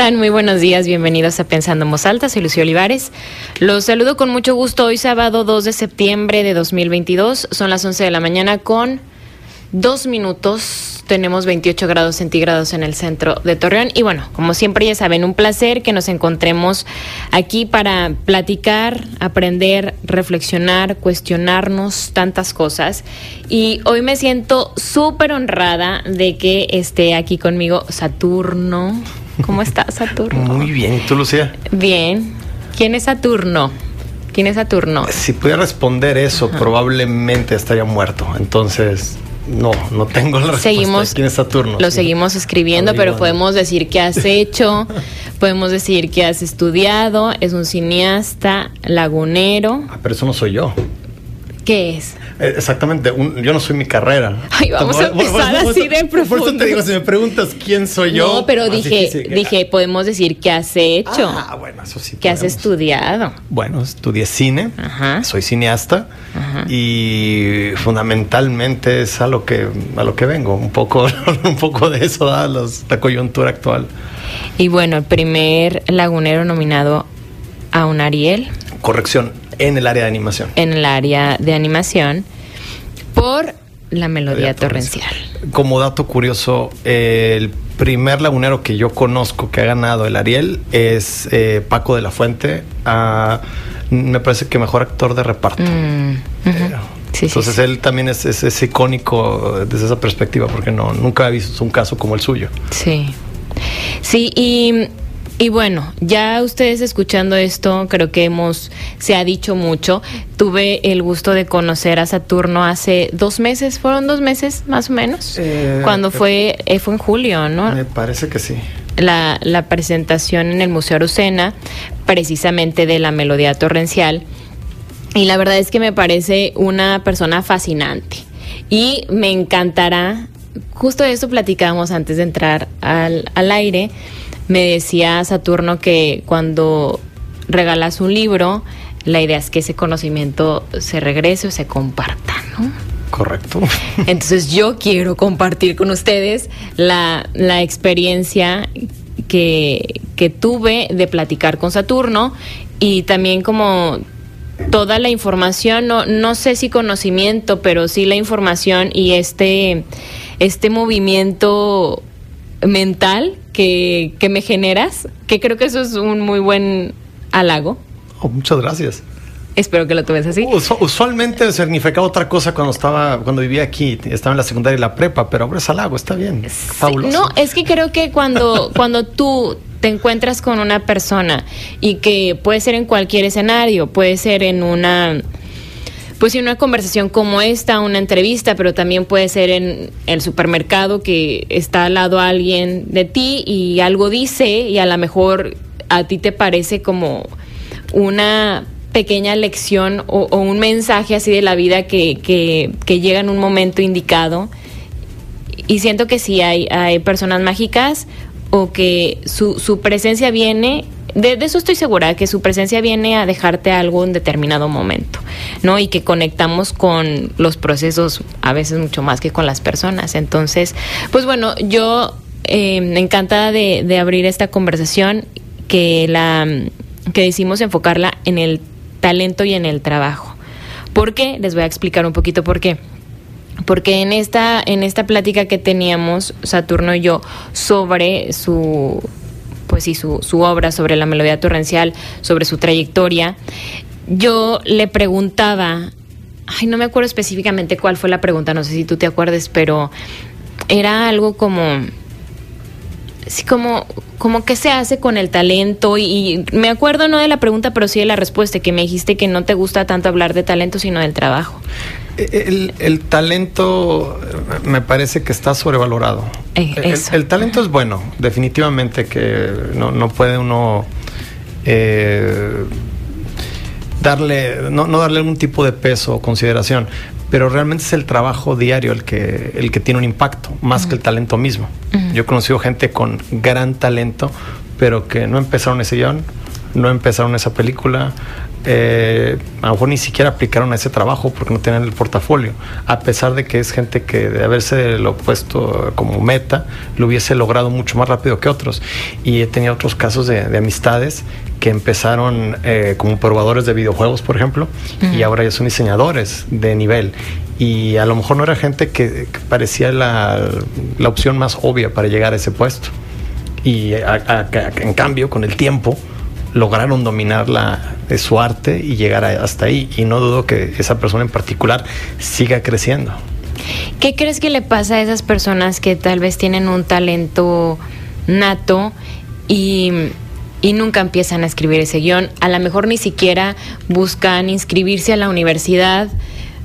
Muy buenos días, bienvenidos a Pensando en Voz Alta, soy Lucio Olivares. Los saludo con mucho gusto hoy sábado 2 de septiembre de 2022, son las 11 de la mañana con dos minutos. Tenemos 28 grados centígrados en el centro de Torreón. Y bueno, como siempre ya saben, un placer que nos encontremos aquí para platicar, aprender, reflexionar, cuestionarnos tantas cosas. Y hoy me siento súper honrada de que esté aquí conmigo Saturno. ¿Cómo estás, Saturno? Muy bien, ¿tú, Lucía? Bien. ¿Quién es Saturno? ¿Quién es Saturno? Si pudiera responder eso, probablemente estaría muerto. Entonces, no, no tengo la respuesta. Seguimos, ¿Quién es Saturno? Lo seguimos escribiendo, pero podemos decir que has hecho, podemos decir que has estudiado, es un cineasta, lagunero. Ah, pero eso no soy yo. ¿Qué es? Eh, exactamente, yo no soy mi carrera. Ay, vamos a empezar así de profundo. Por eso te digo, si me preguntas quién soy yo. No, pero dije, dije, podemos decir que has hecho. Ah, bueno, eso sí. Que has estudiado. Bueno, estudié cine, soy cineasta y fundamentalmente es a lo que a lo que vengo, un poco, un poco de eso da la coyuntura actual. Y bueno, el primer lagunero nominado a un Ariel. Corrección, en el área de animación. En el área de animación por la melodía torrencial. Como dato curioso, el primer lagunero que yo conozco que ha ganado el Ariel es eh, Paco de la Fuente. Ah, me parece que mejor actor de reparto. Mm, eh, entonces él también es, es, icónico desde esa perspectiva porque no nunca he visto un caso como el suyo. Sí. Sí, y y bueno, ya ustedes escuchando esto, creo que hemos, se ha dicho mucho. Tuve el gusto de conocer a Saturno hace dos meses, fueron dos meses más o menos, eh, cuando eh, fue, eh, fue en julio, ¿no? Me parece que sí. La, la presentación en el Museo Arucena, precisamente de la melodía torrencial. Y la verdad es que me parece una persona fascinante. Y me encantará, justo de eso platicábamos antes de entrar al, al aire me decía Saturno que cuando regalas un libro, la idea es que ese conocimiento se regrese o se comparta, ¿no? Correcto. Entonces yo quiero compartir con ustedes la, experiencia que, que tuve de platicar con Saturno y también como toda la información, no, no sé si conocimiento, pero sí la información y este, este movimiento mental que, me generas, que creo que eso es un muy buen halago. Oh, muchas gracias. Espero que lo tomes así. usualmente significaba otra cosa cuando estaba, cuando vivía aquí, estaba en la secundaria y la prepa, pero ahora es halago, está bien. fabuloso. No, es que creo que cuando, cuando tú te encuentras con una persona y que puede ser en cualquier escenario, puede ser en una pues en una conversación como esta, una entrevista, pero también puede ser en el supermercado que está al lado alguien de ti y algo dice y a lo mejor a ti te parece como una pequeña lección o, un mensaje así de la vida que, que, llega en un momento indicado. Y siento que sí hay, hay personas mágicas o que su, su presencia viene de, eso estoy segura, que su presencia viene a dejarte algo en determinado momento, ¿no? Y que conectamos con los procesos a veces mucho más que con las personas. Entonces, pues bueno, yo eh, encantada de, de, abrir esta conversación que la que decimos enfocarla en el talento y en el trabajo. ¿Por qué? Les voy a explicar un poquito por qué. Porque en esta, en esta plática que teníamos, Saturno y yo, sobre su pues sí, su, su obra sobre la melodía torrencial, sobre su trayectoria, yo le preguntaba, ay, no me acuerdo específicamente cuál fue la pregunta, no sé si tú te acuerdes, pero era algo como, sí, como, como qué se hace con el talento y, me acuerdo no de la pregunta, pero sí de la respuesta, que me dijiste que no te gusta tanto hablar de talento, sino del trabajo. El, talento me parece que está sobrevalorado. Eh, el, talento es bueno, definitivamente que no, puede uno eh, darle, no, darle algún tipo de peso o consideración, pero realmente es el trabajo diario el que, el que tiene un impacto, más que el talento mismo. Yo he conocido gente con gran talento, pero que no empezaron ese guion no empezaron esa película, eh, a lo mejor ni siquiera aplicaron a ese trabajo porque no tenían el portafolio, a pesar de que es gente que de haberse lo puesto como meta, lo hubiese logrado mucho más rápido que otros. Y he tenido otros casos de, amistades que empezaron eh, como probadores de videojuegos, por ejemplo, y ahora ya son diseñadores de nivel. Y a lo mejor no era gente que, parecía la, la, opción más obvia para llegar a ese puesto. Y en cambio, con el tiempo, lograron dominar la, su arte y llegar hasta ahí. Y no dudo que esa persona en particular siga creciendo. ¿Qué crees que le pasa a esas personas que tal vez tienen un talento nato y, y nunca empiezan a escribir ese guion? A lo mejor ni siquiera buscan inscribirse a la universidad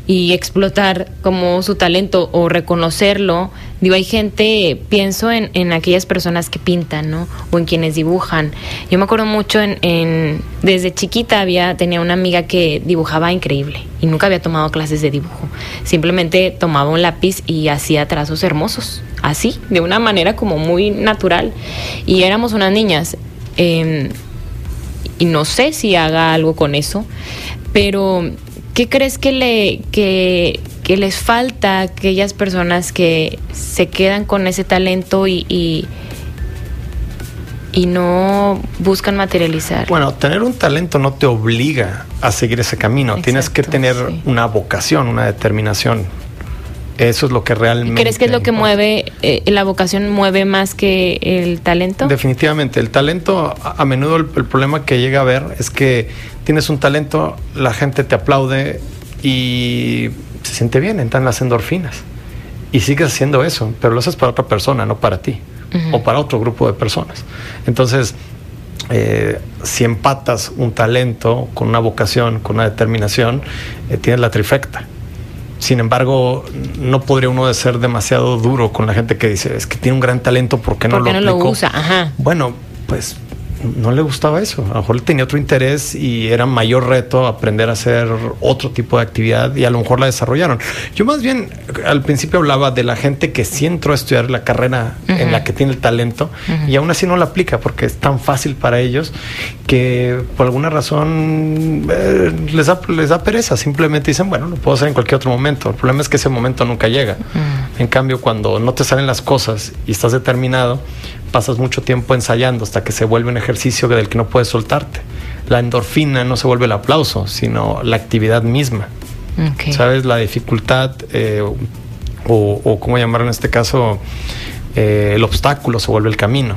y explotar como su talento o reconocerlo. Digo, hay gente, pienso en, en aquellas personas que pintan, ¿no? O en quienes dibujan. Yo me acuerdo mucho en, desde chiquita había, tenía una amiga que dibujaba increíble y nunca había tomado clases de dibujo. Simplemente tomaba un lápiz y hacía trazos hermosos, así, de una manera como muy natural. Y éramos unas niñas. Em, y no sé si haga algo con eso, pero ¿Qué crees que, le, que, les falta a aquellas personas que se quedan con ese talento y, y, no buscan materializar? Bueno, tener un talento no te obliga a seguir ese camino. Tienes que tener una vocación, una determinación. Eso es lo que realmente. ¿Crees que es lo que mueve, eh, la vocación mueve más que el talento? Definitivamente. El talento, a, menudo el, problema que llega a ver es que tienes un talento, la gente te aplaude y se siente bien, entran las endorfinas. Y sigues haciendo eso, pero lo haces para otra persona, no para ti, o para otro grupo de personas. Entonces, eh, si empatas un talento con una vocación, con una determinación, eh, tienes la trifecta. Sin embargo, no podría uno de ser demasiado duro con la gente que dice, es que tiene un gran talento, ¿por qué no ¿Por qué no lo usa? Ajá. Bueno, pues no le gustaba eso. A lo mejor tenía otro interés y era mayor reto aprender a hacer otro tipo de actividad y a lo mejor la desarrollaron. Yo más bien al principio hablaba de la gente que sí entró a estudiar la carrera en la que tiene el talento y aún así no la aplica porque es tan fácil para ellos que por alguna razón eh, les, da, les da pereza. Simplemente dicen, bueno, lo puedo hacer en cualquier otro momento. El problema es que ese momento nunca llega. En cambio, cuando no te salen las cosas y estás determinado, pasas mucho tiempo ensayando hasta que se vuelve un ejercicio del que no puedes soltarte. La endorfina no se vuelve el aplauso, sino la actividad misma. ¿Sabes? La dificultad eh, o, o, cómo llamar en este caso, eh, el obstáculo se vuelve el camino.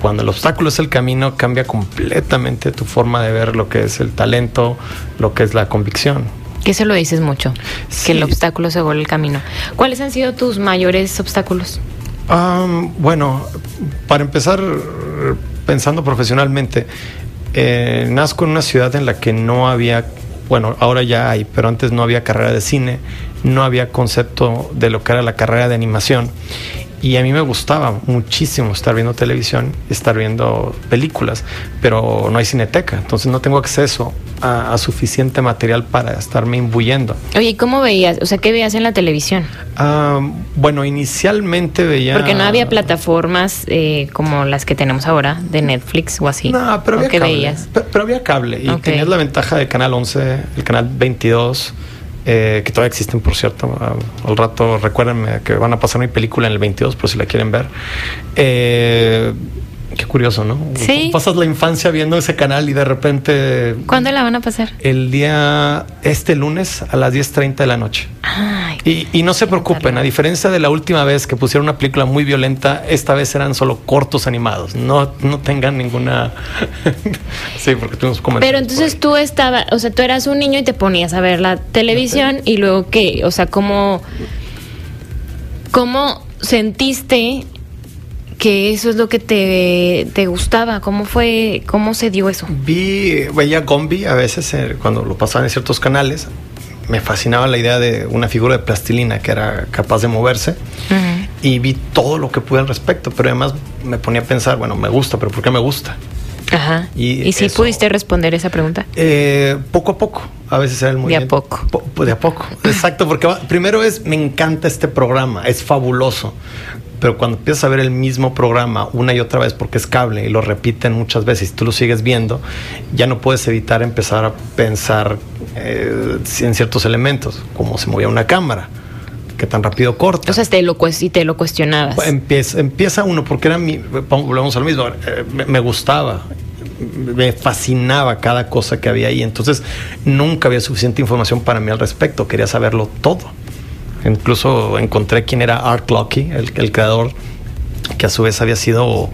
Cuando el obstáculo es el camino, cambia completamente tu forma de ver lo que es el talento, lo que es la convicción. Que se lo dices mucho, que el obstáculo se vuelve el camino. ¿Cuáles han sido tus mayores obstáculos? Bueno, para empezar, pensando profesionalmente, eh, nazco en una ciudad en la que no había, bueno, ahora ya hay, pero antes no había carrera de cine, no había concepto de lo que era la carrera de animación. Y a mí me gustaba muchísimo estar viendo televisión, estar viendo películas, pero no hay cineteca, entonces no tengo acceso a, suficiente material para estarme imbuyendo. Oye, ¿y cómo veías? O sea, ¿qué veías en la televisión? Ah, bueno, inicialmente veía... Porque no había plataformas eh, como las que tenemos ahora, de Netflix o así. No, pero había ¿Qué cable. veías? Pero, había cable y tenías la ventaja de Canal 11, el Canal 22 eh, que todavía existen, por cierto. al rato recuérdenme que van a pasar mi película en el 22, por si la quieren ver. Eh, Qué curioso, ¿no? Sí. Pasas la infancia viendo ese canal y de repente... ¿Cuándo la van a pasar? El día, este lunes a las 10.30 de la noche. Ay, y, y, no se preocupen, a diferencia de la última vez que pusieron una película muy violenta, esta vez eran solo cortos animados. No, no tengan ninguna... sí, porque tuvimos comentarios. Pero entonces tú estabas, o sea, tú eras un niño y te ponías a ver la televisión y luego qué, o sea, ¿cómo, cómo sentiste que eso es lo que te, te, gustaba. ¿Cómo fue, cómo se dio eso? Vi, veía Gombi a veces eh, cuando lo pasaban en ciertos canales. Me fascinaba la idea de una figura de plastilina que era capaz de moverse y vi todo lo que pude al respecto, pero además me ponía a pensar, bueno, me gusta, pero ¿por qué me gusta? Ajá. ¿Y, si pudiste responder esa pregunta? Eh, poco a poco. A veces era el muy De a poco. de a poco. Exacto, porque primero es, me encanta este programa, es fabuloso Pero cuando empiezas a ver el mismo programa una y otra vez porque es cable y lo repiten muchas veces y tú lo sigues viendo, ya no puedes evitar empezar a pensar eh, en ciertos elementos, como se movía una cámara que tan rápido corta. O sea, te lo, y te lo cuestionabas. Empieza, empieza uno, porque era mi, volvemos a lo mismo, eh, me, gustaba, me fascinaba cada cosa que había ahí. Entonces, nunca había suficiente información para mí al respecto, quería saberlo todo. Incluso encontré quién era Art Lucky, el, creador, que a su vez había sido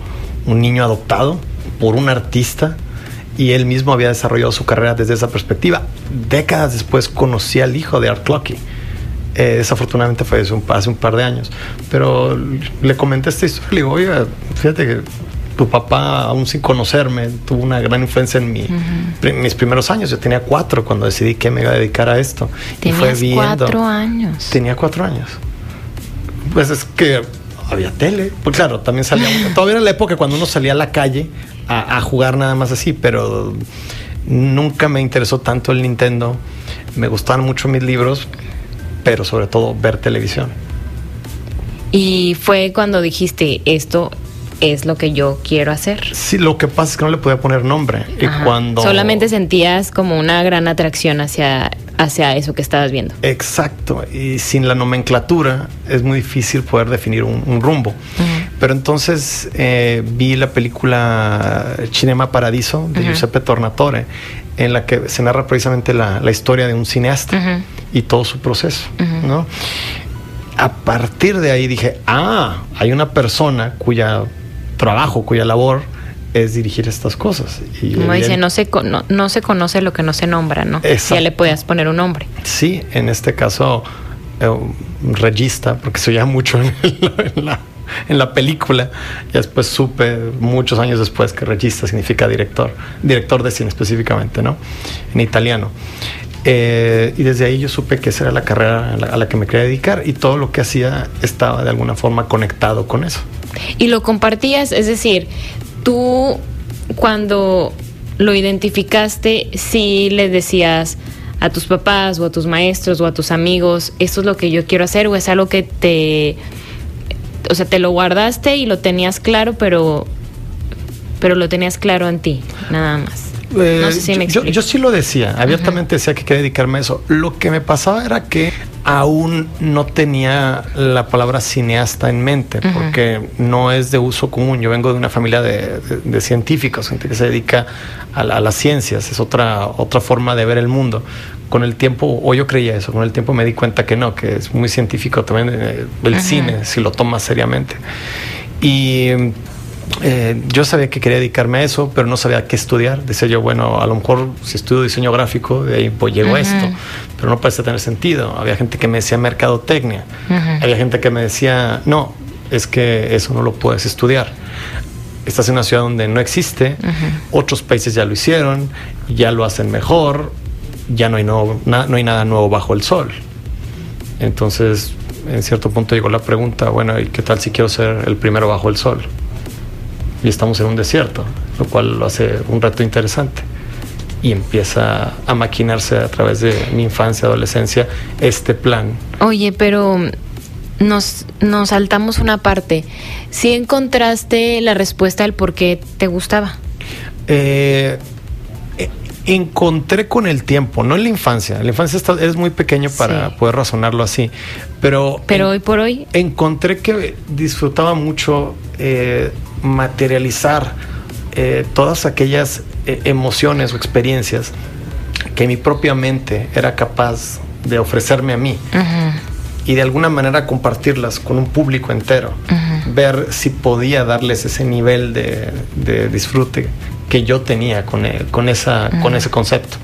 un niño adoptado por un artista y él mismo había desarrollado su carrera desde esa perspectiva. Décadas después conocí al hijo de Art Clocky eh, desafortunadamente fue hace un, par de años. Pero le comenté esta historia. Le digo, oye, fíjate que tu papá, aún sin conocerme, tuvo una gran influencia en mi, mis primeros años. Yo tenía cuatro cuando decidí que me iba a dedicar a esto. y fue viendo, cuatro años. Tenía cuatro años. Pues es que había tele. Pues claro, también salía. todavía era la época cuando uno salía a la calle a, a jugar nada más así, pero nunca me interesó tanto el Nintendo. Me gustaban mucho mis libros, pero sobre todo ver televisión. Y fue cuando dijiste, esto es lo que yo quiero hacer. Sí, lo que pasa es que no le podía poner nombre. Y cuando... Solamente sentías como una gran atracción hacia, hacia eso que estabas viendo. Exacto. Y sin la nomenclatura es muy difícil poder definir un, rumbo. Pero entonces eh, vi la película Cinema Paradiso de Giuseppe Tornatore en la que se narra precisamente la, historia de un cineasta y todo su proceso, ¿no? A partir de ahí dije, ah, hay una persona cuya trabajo, cuya labor es dirigir estas cosas. Y Como dice, no se, no, se conoce lo que no se nombra, ¿no? Ya le puedas poner un nombre. Sí, en este caso, eh, regista, porque se oía mucho en la en la película. Y después supe, muchos años después, que regista significa director, director de cine específicamente, ¿no? En italiano. Eh, y desde ahí yo supe que esa era la carrera a la, que me quería dedicar y todo lo que hacía estaba de alguna forma conectado con eso. Y lo compartías, es decir, tú cuando lo identificaste, sí le decías a tus papás o a tus maestros o a tus amigos, esto es lo que yo quiero hacer o es algo que te o sea, te lo guardaste y lo tenías claro, pero, pero lo tenías claro en ti, nada más. No sé si me yo, yo, sí lo decía, abiertamente decía que quería dedicarme a eso. Lo que me pasaba era que aún no tenía la palabra cineasta en mente, porque no es de uso común. Yo vengo de una familia de, científicos, gente que se dedica a, a, las ciencias, es otra, otra forma de ver el mundo con el tiempo, o yo creía eso, con el tiempo me di cuenta que no, que es muy científico también eh, el cine, si lo tomas seriamente. Y eh, yo sabía que quería dedicarme a eso, pero no sabía qué estudiar. Decía yo, bueno, a lo mejor si estudio diseño gráfico, de ahí pues llego a esto, pero no parece tener sentido. Había gente que me decía mercadotecnia, había gente que me decía, no, es que eso no lo puedes estudiar estás en una ciudad donde no existe, otros países ya lo hicieron, ya lo hacen mejor, ya no hay, no, no hay nada nuevo bajo el sol. Entonces, en cierto punto llegó la pregunta, bueno, ¿y qué tal si quiero ser el primero bajo el sol? Y estamos en un desierto, lo cual lo hace un reto interesante. Y empieza a maquinarse a través de mi infancia, adolescencia, este plan. Oye, pero nos, nos saltamos una parte. ¿Si encontraste la respuesta del por qué te gustaba? Eh, encontré con el tiempo, no en la infancia. En la infancia es muy pequeño para poder razonarlo así. Pero, pero hoy por hoy. Encontré que disfrutaba mucho eh, materializar eh, todas aquellas eh, emociones o experiencias que mi propia mente era capaz de ofrecerme a mí. Y de alguna manera compartirlas con un público entero. Ver si podía darles ese nivel de, de disfrute que yo tenía con, e, con, esa, con ese concepto.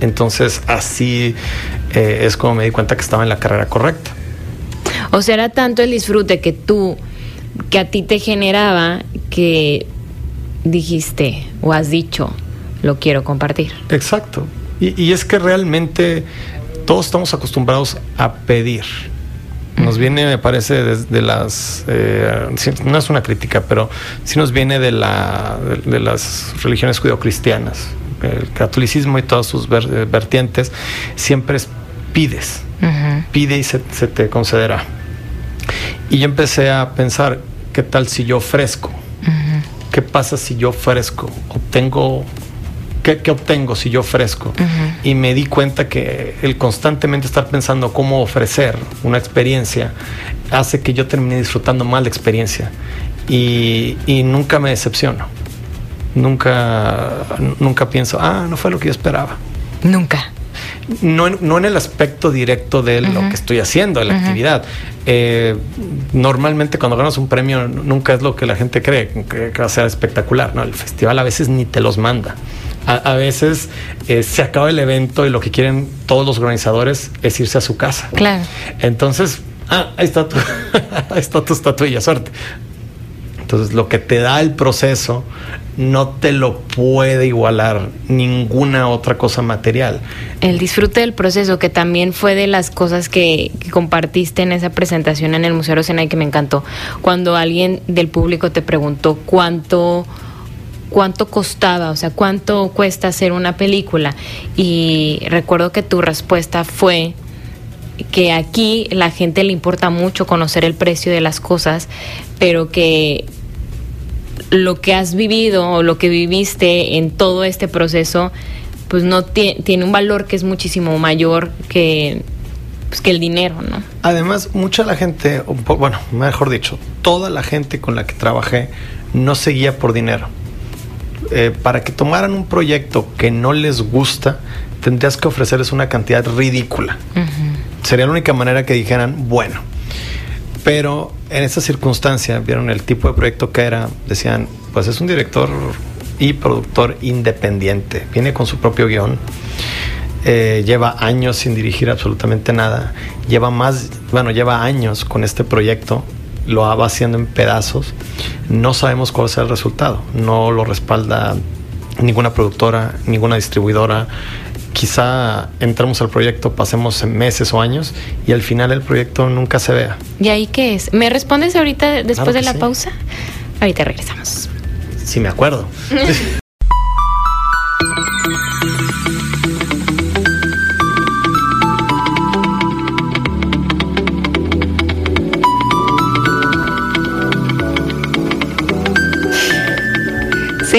Entonces así eh, es como me di cuenta que estaba en la carrera correcta. O sea, era tanto el disfrute que tú, que a ti te generaba, que dijiste o has dicho, lo quiero compartir. Exacto. Y, y es que realmente todos estamos acostumbrados a pedir nos viene, me parece, de, las, eh, no es una crítica, pero sí nos viene de, la, de, las religiones judeocristianas. El catolicismo y todas sus eh, vertientes siempre es pides, pide y se, te concederá. Y yo empecé a pensar, ¿qué tal si yo ofrezco? ¿Qué pasa si yo ofrezco? Obtengo ¿Qué, obtengo si yo ofrezco? Y me di cuenta que el constantemente estar pensando cómo ofrecer una experiencia hace que yo termine disfrutando mal la experiencia y, y nunca me decepciono. Nunca, nunca pienso, ah, no fue lo que yo esperaba. Nunca. No en, no en el aspecto directo de lo que estoy haciendo, de la actividad. Eh, normalmente cuando ganas un premio nunca es lo que la gente cree, que va a ser espectacular. ¿no? El festival a veces ni te los manda. A, veces eh, se acaba el evento y lo que quieren todos los organizadores es irse a su casa. Claro. Entonces, ah, ahí está tu, ahí está tu estatuilla, suerte. Entonces, lo que te da el proceso no te lo puede igualar ninguna otra cosa material. El disfrute del proceso, que también fue de las cosas que, compartiste en esa presentación en el Museo y que me encantó. Cuando alguien del público te preguntó cuánto cuánto costaba, o sea, cuánto cuesta hacer una película. Y recuerdo que tu respuesta fue que aquí la gente le importa mucho conocer el precio de las cosas, pero que lo que has vivido o lo que viviste en todo este proceso, pues no tiene un valor que es muchísimo mayor que, pues, que el dinero, ¿no? Además, mucha la gente, bueno, mejor dicho, toda la gente con la que trabajé no seguía por dinero eh, para que tomaran un proyecto que no les gusta, tendrías que ofrecerles una cantidad ridícula. Sería la única manera que dijeran, bueno. Pero en esta circunstancia, vieron el tipo de proyecto que era, decían, pues es un director y productor independiente, viene con su propio guion. Eh, lleva años sin dirigir absolutamente nada, lleva más, bueno, lleva años con este proyecto lo va haciendo en pedazos. No sabemos cuál será el resultado. No lo respalda ninguna productora, ninguna distribuidora. Quizá entramos al proyecto, pasemos meses o años y al final el proyecto nunca se vea. ¿Y ahí qué es? ¿Me respondes ahorita después de la pausa? Ahorita regresamos. Sí, me acuerdo.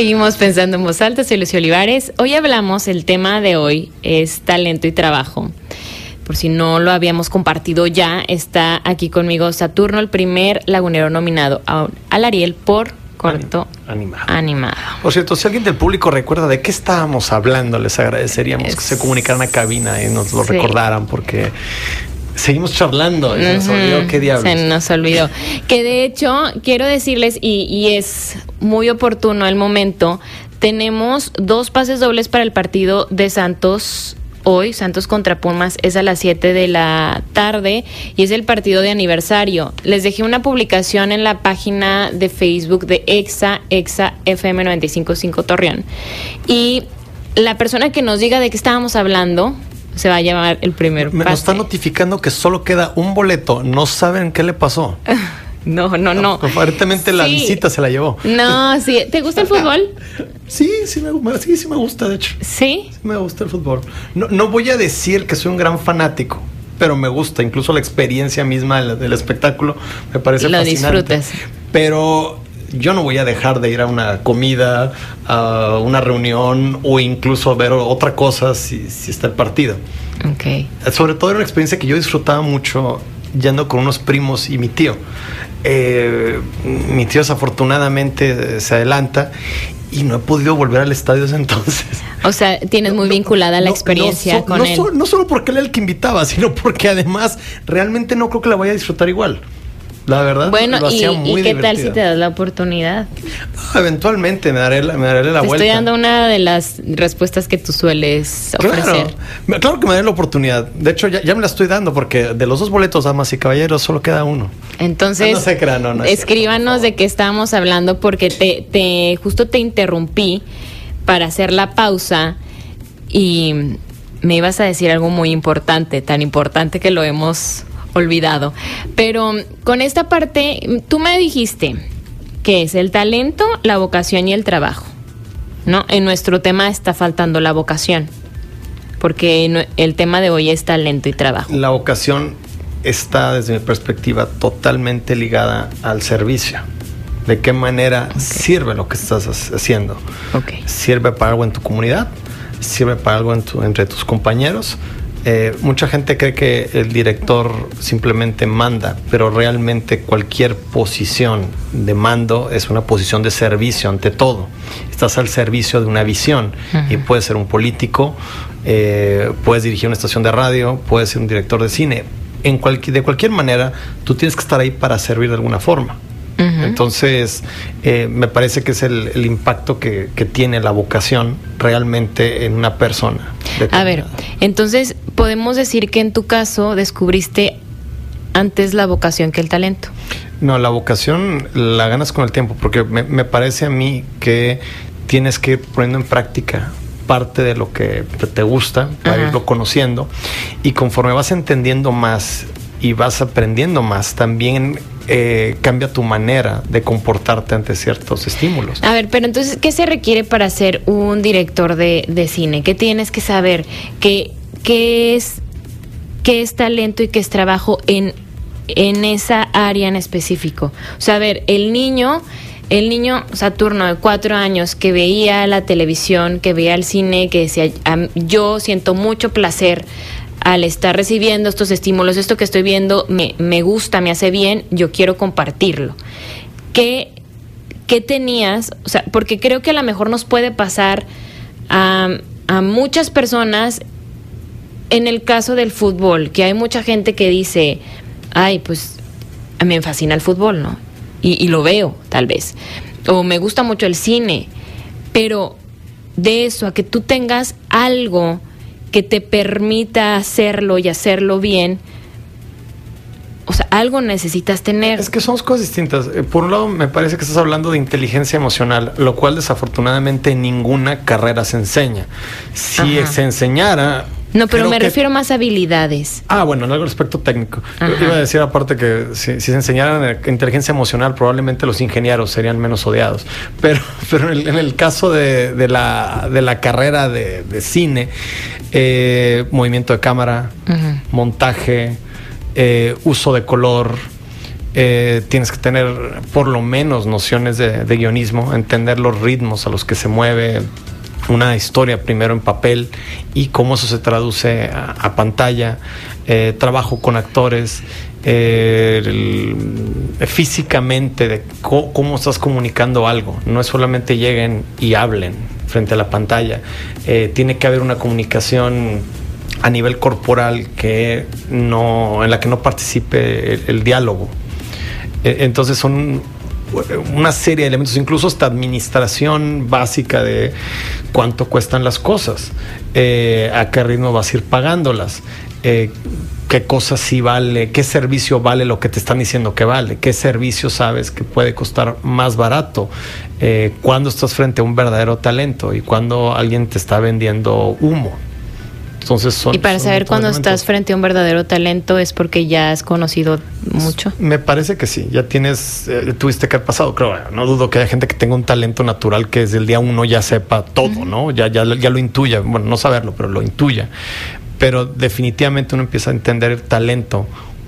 Seguimos pensando en voz alta, soy Lucio Olivares. Hoy hablamos, el tema de hoy es talento y trabajo. Por si no lo habíamos compartido ya, está aquí conmigo Saturno, el primer lagunero nominado al Ariel por corto animado. animado. Por cierto, si alguien del público recuerda de qué estábamos hablando, les agradeceríamos que se comunicaran a cabina y nos lo recordaran porque seguimos charlando. Se nos olvidó qué diablos. Se nos olvidó. Que de hecho, quiero decirles, y, y es muy oportuno el momento, tenemos dos pases dobles para el partido de Santos hoy, Santos contra Pumas, es a las 7 de la tarde y es el partido de aniversario. Les dejé una publicación en la página de Facebook de EXA, EXA FM 955 Torreón. Y la persona que nos diga de qué estábamos hablando, se va a llevar el primer Me está notificando que solo queda un boleto. No saben qué le pasó. No, no, no. Aparentemente la visita se la llevó. No, sí. ¿Te gusta el fútbol? Sí, sí me, sí, sí me gusta, de hecho. ¿Sí? Sí me gusta el fútbol. No, no voy a decir que soy un gran fanático, pero me gusta. Incluso la experiencia misma del, espectáculo me parece Lo disfrutas. Pero yo no voy a dejar de ir a una comida, a una reunión o incluso a ver otra cosa si, está el partido. Okay. Sobre todo era una experiencia que yo disfrutaba mucho yendo con unos primos y mi tío. Eh, mi tío desafortunadamente se adelanta y no he podido volver al estadio desde entonces. O sea, tienes muy vinculada la experiencia con él. no solo porque él era el que invitaba, sino porque además realmente no creo que la vaya a disfrutar igual. La verdad, bueno, y, qué tal si te das la oportunidad? eventualmente me daré la, me daré la vuelta. Estoy dando una de las respuestas que tú sueles ofrecer. Claro, que me daré la oportunidad. De hecho, ya, me la estoy dando porque de los dos boletos, damas y caballeros, solo queda uno. Entonces, ah, no escríbanos de qué estábamos hablando porque te, te justo te interrumpí para hacer la pausa y me ibas a decir algo muy importante, tan importante que lo hemos olvidado. Pero con esta parte, tú me dijiste que es el talento, la vocación y el trabajo. ¿No? En nuestro tema está faltando la vocación, porque el tema de hoy es talento y trabajo. La vocación está desde mi perspectiva totalmente ligada al servicio. De qué manera sirve lo que estás haciendo. Sirve para algo en tu comunidad, sirve para algo entre tus compañeros. Eh, mucha gente cree que el director simplemente manda, pero realmente cualquier posición de mando es una posición de servicio ante todo. Estás al servicio de una visión y puedes ser un político, eh, puedes dirigir una estación de radio, puedes ser un director de cine. En de cualquier manera, tú tienes que estar ahí para servir de alguna forma. Entonces, eh, me parece que es el, impacto que, tiene la vocación realmente en una persona. A ver, entonces podemos decir que en tu caso descubriste antes la vocación que el talento. No, la vocación la ganas con el tiempo, porque me, me parece a mí que tienes que ir poniendo en práctica parte de lo que te gusta para irlo conociendo y conforme vas entendiendo más y vas aprendiendo más, también eh, cambia tu manera de comportarte ante ciertos estímulos. A ver, pero entonces, ¿qué se requiere para ser un director de, cine? ¿Qué tienes que saber? ¿Qué, qué, es, ¿Qué es talento y qué es trabajo en, en esa área en específico? O sea, a ver, el niño el niño Saturno de cuatro años que veía la televisión, que veía el cine, que decía, yo siento mucho placer al estar recibiendo estos estímulos, esto que estoy viendo me, me gusta, me hace bien, yo quiero compartirlo. ¿Qué, ¿Qué tenías? O sea, porque creo que a lo mejor nos puede pasar a, a muchas personas en el caso del fútbol, que hay mucha gente que dice, ay, pues a mí me fascina el fútbol, ¿no? y, lo veo, tal vez. O me gusta mucho el cine, pero de eso a que tú tengas algo que te permita hacerlo y hacerlo bien, o sea, algo necesitas tener. Es que son cosas distintas. Eh, por un lado, me parece que estás hablando de inteligencia emocional, lo cual desafortunadamente en ninguna carrera se enseña. Si se enseñara, no, pero me refiero más a habilidades. Ah, bueno, en algo respecto técnico. iba a decir aparte que si, se enseñaran inteligencia emocional, probablemente los ingenieros serían menos odiados. Pero, pero en, el, caso de, la, de, la, carrera de, cine, eh, movimiento de cámara, montaje, eh, uso de color, eh, tienes que tener por lo menos nociones de, de, guionismo, entender los ritmos a los que se mueve una historia primero en papel y cómo eso se traduce a, pantalla, eh, trabajo con actores, eh, físicamente de cómo estás comunicando algo, no es solamente lleguen y hablen frente a la pantalla, eh, tiene que haber una comunicación a nivel corporal que no, en la que no participe el diálogo. entonces son una serie de elementos, incluso esta administración básica de cuánto cuestan las cosas, eh, a qué ritmo vas a ir pagándolas, eh, qué cosas sí vale, qué servicio vale lo que te están diciendo que vale, qué servicio sabes que puede costar más barato, eh, cuando estás frente a un verdadero talento y cuando alguien te está vendiendo humo y para saber cuando estás frente a un verdadero talento es porque ya has conocido mucho. Me parece que sí, ya tienes, eh, tuviste que haber pasado, creo, no dudo que haya gente que tenga un talento natural que desde el día uno ya sepa todo, ¿no? Ya, ya, ya lo intuya, bueno, no saberlo, pero lo intuya. Pero definitivamente uno empieza a entender el talento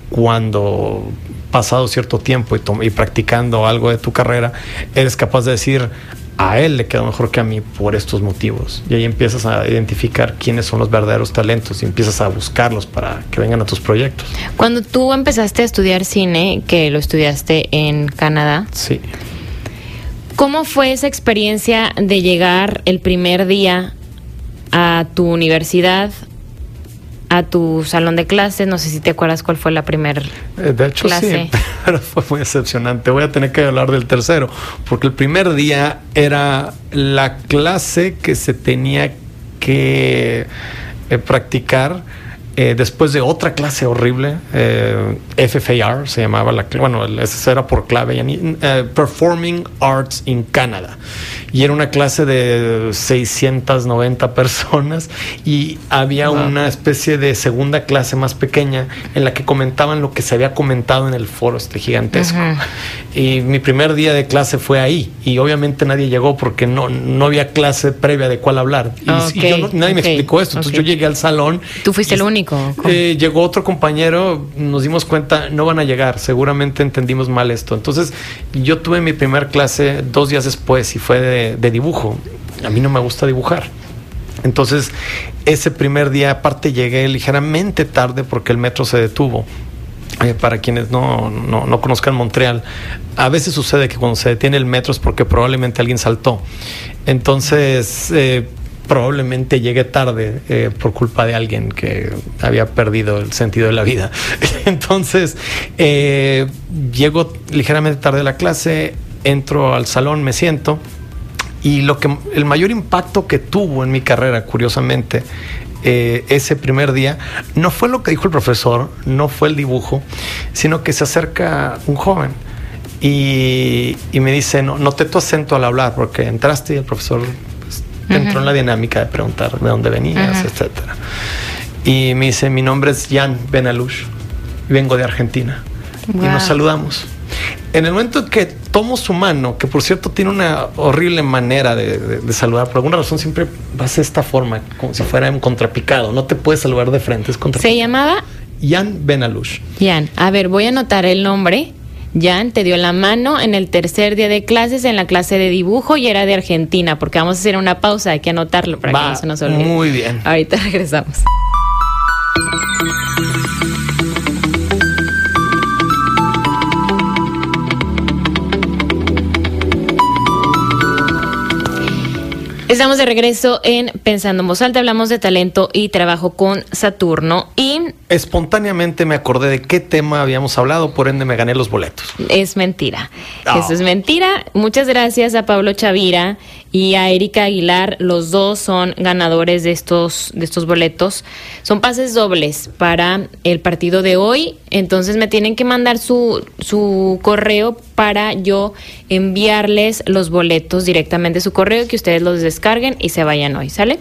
cuando pasado cierto tiempo y, y practicando algo de tu carrera, eres capaz de decir, a él le queda mejor que a mí por estos motivos. Y ahí empiezas a identificar quiénes son los verdaderos talentos y empiezas a buscarlos para que vengan a tus proyectos. Cuando tú empezaste a estudiar cine, que lo estudiaste en Canadá. Sí. ¿Cómo fue esa experiencia de llegar el primer día a tu universidad a tu salón de clases. No sé si te acuerdas cuál fue la primera eh, De hecho, sí, pero fue muy decepcionante. Voy a tener que hablar del tercero, porque el primer día era la clase que se tenía que eh, practicar. Eh, después de otra clase horrible, FFAR se llamaba la bueno, esa era por clave, Performing Arts in Canada, y era una clase de 690 personas y había una especie de segunda clase más pequeña en la que comentaban lo que se había comentado en el foro este gigantesco. Y mi primer día de clase fue ahí y obviamente nadie llegó porque no, no había clase previa de cuál hablar. Y, nadie me explicó esto. Entonces yo llegué al salón. Tú fuiste el único. Eh, llegó otro compañero, nos dimos cuenta, no van a llegar, seguramente entendimos mal esto. Entonces yo tuve mi primer clase dos días después y fue de, dibujo. A mí no me gusta dibujar. Entonces, ese primer día, aparte, llegué ligeramente tarde porque el metro se detuvo. Eh, para quienes no, no, conozcan Montreal, a veces sucede que cuando se detiene el metro es porque probablemente alguien saltó. Entonces, eh, probablemente llegué tarde eh, por culpa de alguien que había perdido el sentido de la vida. Entonces, llego ligeramente tarde a la clase, entro al salón, me siento y lo que el mayor impacto que tuvo en mi carrera, curiosamente, eh, ese primer día, no fue lo que dijo el profesor, no fue el dibujo, sino que se acerca un joven y, me dice, no, noté tu acento al hablar, porque entraste y el profesor pues, entró en la dinámica de preguntar de dónde venías, etcétera. Y me dice, mi nombre es Jan Benalush, vengo de Argentina. Y nos saludamos. En el momento que tomo su mano, que por cierto tiene una horrible manera de, saludar, por alguna razón siempre va de esta forma, como si fuera un contrapicado, no te puedes saludar de frente. Es ¿Se llamaba? Jan Benalush. Jan, a ver, voy a anotar el nombre. Jan te dio la mano en el tercer día de clases, en la clase de dibujo y era de Argentina, porque vamos a hacer una pausa, hay que anotarlo para que no se nos olvide. Muy bien. Ahorita regresamos. Estamos de regreso en Pensando en. Hablamos de talento y trabajo con Saturno. Y espontáneamente me acordé de qué tema habíamos hablado, por ende me gané los boletos. Es mentira. Ah. Eso es mentira. Muchas gracias a Pablo Chavira y a Erika Aguilar. Los dos son ganadores de estos, de estos boletos. Son pases dobles para el partido de hoy. Entonces me tienen que mandar su, su correo para yo enviarles los boletos directamente a su correo, que ustedes los descarguen y se vayan hoy, ¿sale?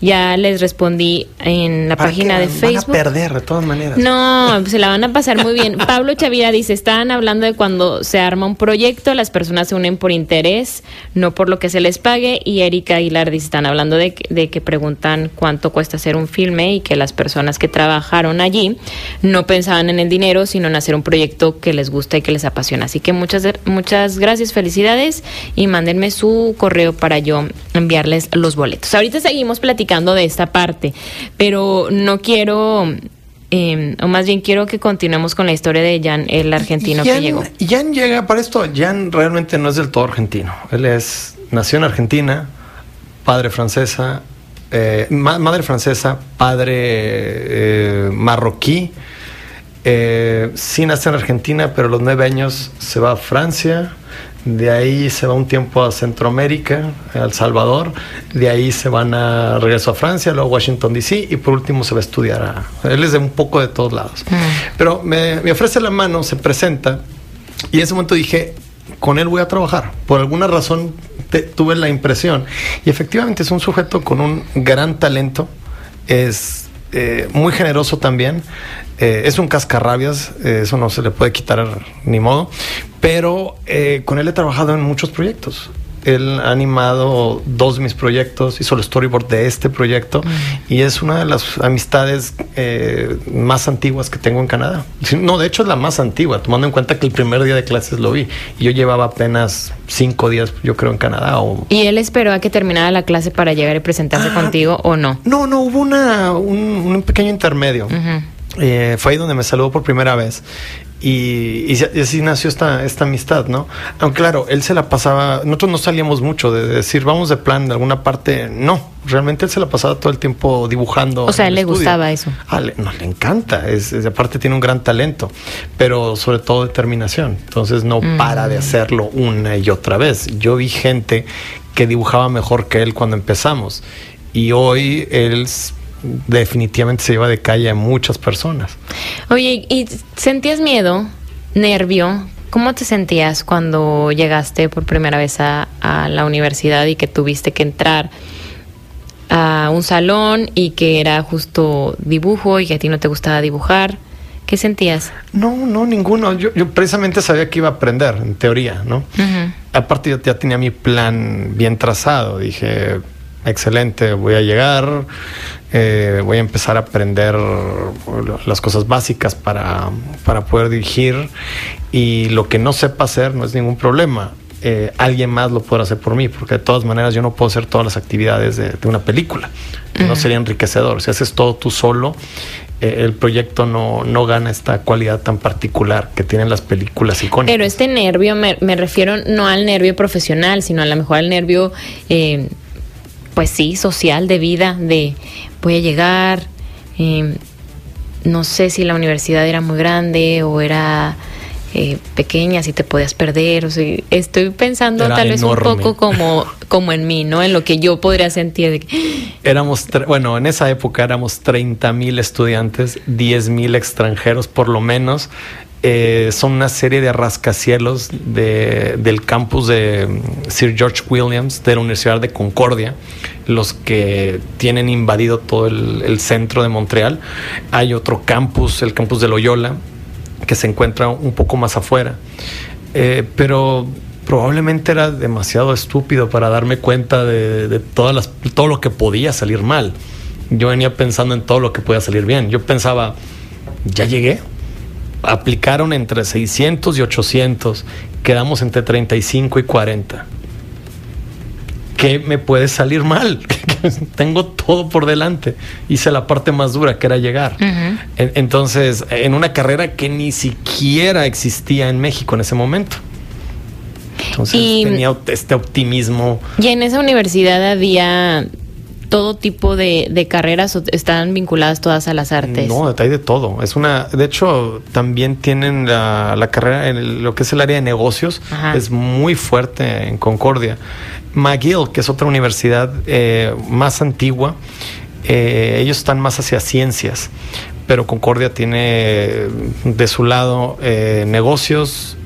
Ya les respondí en la página de Facebook. Van a perder de todas maneras. No, se la van a pasar muy bien. Pablo Chavira dice, estaban hablando de cuando se arma un proyecto, las personas se unen por interés, no por lo que se les pague. Y Erika Aguilar dice, están hablando de, de que preguntan cuánto cuesta hacer un filme y que las personas que trabajaron allí no pensaban en el dinero, sino en hacer un proyecto que les gusta y que les apasiona. Así que muchas, muchas gracias, felicidades y mándenme su correo para yo enviarles los boletos. Ahorita seguimos platicando de esta parte, pero no quiero em, o más bien quiero que continuemos con la historia de Jan, el argentino que llegó. Jan llega, para esto, Jan realmente no es del todo argentino. Él es, nació en Argentina, padre francesa, eh, madre francesa, padre eh, marroquí. Eh, sí nace en Argentina, pero a los nueve años se va a Francia, de ahí se va un tiempo a Centroamérica, a El Salvador, de ahí se van a regreso a Francia, luego a Washington DC y por último se va a estudiar a... Él es de un poco de todos lados. Mm. Pero me, me, ofrece la mano, se presenta y en ese momento dije, con él voy a trabajar. Por alguna razón tuve la impresión. Y efectivamente es un sujeto con un gran talento, es eh, muy generoso también. Eh, es un cascarrabias, eh, eso no se le puede quitar ni modo, pero con él he trabajado en muchos proyectos. Él ha animado dos de mis proyectos, hizo el storyboard de este proyecto y es una de las amistades eh, más antiguas que tengo en Canadá. No, de hecho es la más antigua, tomando en cuenta que el primer día de clases lo vi. Y yo llevaba apenas cinco días, yo creo, en Canadá. ¿Y él esperó a que terminara la clase para llegar y presentarse ah, contigo o no? No, no, hubo una, un, pequeño intermedio. Eh, fue ahí donde me saludó por primera vez. Y, así nació esta, esta amistad, ¿no? Aunque claro, él se la pasaba, nosotros no salíamos mucho de decir, vamos de plan de alguna parte, no, realmente él se la pasaba todo el tiempo dibujando. O sea, él le gustaba eso. Ah, no, le encanta, es, aparte tiene un gran talento, pero sobre todo determinación, entonces no mm. para de hacerlo una y otra vez. Yo vi gente que dibujaba mejor que él cuando empezamos y hoy él definitivamente se lleva de calle a muchas personas. Oye, ¿y sentías miedo, nervio ¿Cómo te sentías cuando llegaste por primera vez a, a la universidad y que tuviste que entrar a un salón y que era justo dibujo y que a ti no te gustaba dibujar? ¿Qué sentías? No, no, ninguno. Yo, yo precisamente sabía que iba a aprender, en teoría, ¿no? Aparte, yo ya tenía mi plan bien trazado. Dije, excelente, voy a llegar, eh, voy a empezar a aprender las cosas básicas para, para poder dirigir y lo que no sepa hacer no es ningún problema. Eh, alguien más lo podrá hacer por mí, porque de todas maneras yo no puedo hacer todas las actividades de, de una película. No sería enriquecedor. Si haces todo tú solo, eh, el proyecto no, no gana esta cualidad tan particular que tienen las películas icónicas. Pero este nervio, me, me refiero no al nervio profesional, sino a lo mejor al nervio, eh, pues sí, social, de vida, de voy a llegar, eh, no sé si la universidad era muy grande o era eh, pequeña, si te podías perder. O sea, estoy pensando Era tal vez un poco como, como en mí, ¿no? En lo que yo podría sentir. De que, Éramos, bueno, en esa época éramos 30 mil estudiantes, 10 mil extranjeros por lo menos. Eh, son una serie de rascacielos de- del campus de mm, Sir George Williams de la Universidad de Concordia, los que tienen invadido todo el, el centro de Montreal. Hay otro campus, el campus de Loyola, que se encuentra un poco más afuera. Eh, pero probablemente era demasiado estúpido para darme cuenta de, de todas las, todo lo que podía salir mal. Yo venía pensando en todo lo que podía salir bien. Yo pensaba, ya llegué. Aplicaron entre 600 y 800. Quedamos entre 35 y 40. ¿Qué me puede salir mal? Tengo todo por delante. Hice la parte más dura que era llegar. Entonces, en una carrera que ni siquiera existía en México en ese momento. Entonces Y- tenía este optimismo. Y en esa universidad había todo tipo de, de carreras, o estaban vinculadas todas a las artes. No, hay de todo. Es una, de hecho, también tienen la, la carrera en el- lo que es el área de negocios, Ajá. es muy fuerte en Concordia. McGill, que es otra universidad eh, más antigua, eh, ellos están más hacia ciencias, pero Concordia tiene de su lado eh, negocios,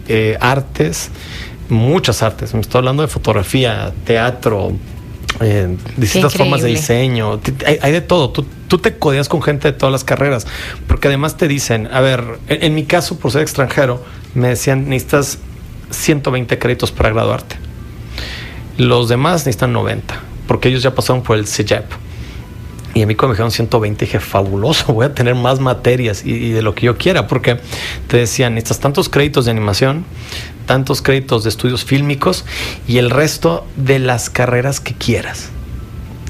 artes, muchas artes. Me estoy hablando de fotografía, teatro, eh, distintas formas de diseño, hay de todo. Tú, tú te codeas con gente de todas las carreras, porque además te dicen, a ver, en, en mi caso, por ser extranjero, me decían, necesitas 120 créditos para graduarte. Los demás necesitan 90, porque ellos ya pasaron por el CEGEP. Y a mí cuando me dijeron 120 dije, fabuloso, voy a tener más materias y, y de lo que yo quiera, porque te decían, necesitas tantos créditos de animación, tantos créditos de estudios fílmicos y el resto de las carreras que quieras.